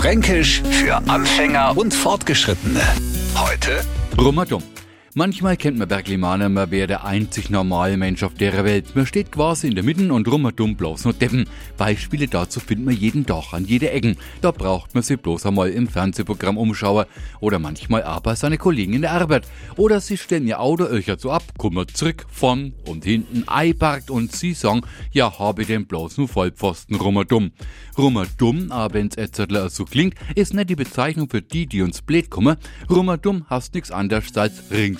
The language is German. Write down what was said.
Fränkisch für Anfänger und Fortgeschrittene. Heute Rummerdumm. Manchmal kennt man Berglimaner, man wäre der einzig normale Mensch auf der Welt. Man steht quasi in der Mitte und rummerdumm bloß nur Deppen. Beispiele dazu findet man jeden Tag an jeder Ecken. Da braucht man sich bloß einmal im Fernsehprogramm umschauen. Oder manchmal aber seine Kollegen in der Arbeit. Oder sie stellen ihr Auto öcher so ab, kommen zurück, von und hinten einparkt und sie sagen, ja, habe ich den bloß nur Vollpfosten rummerdumm. Rummerdumm, aber wenn's Etzertler so klingt, ist nicht die Bezeichnung für die, die uns blöd kommen. Rummerdumm hast nix anderes als rings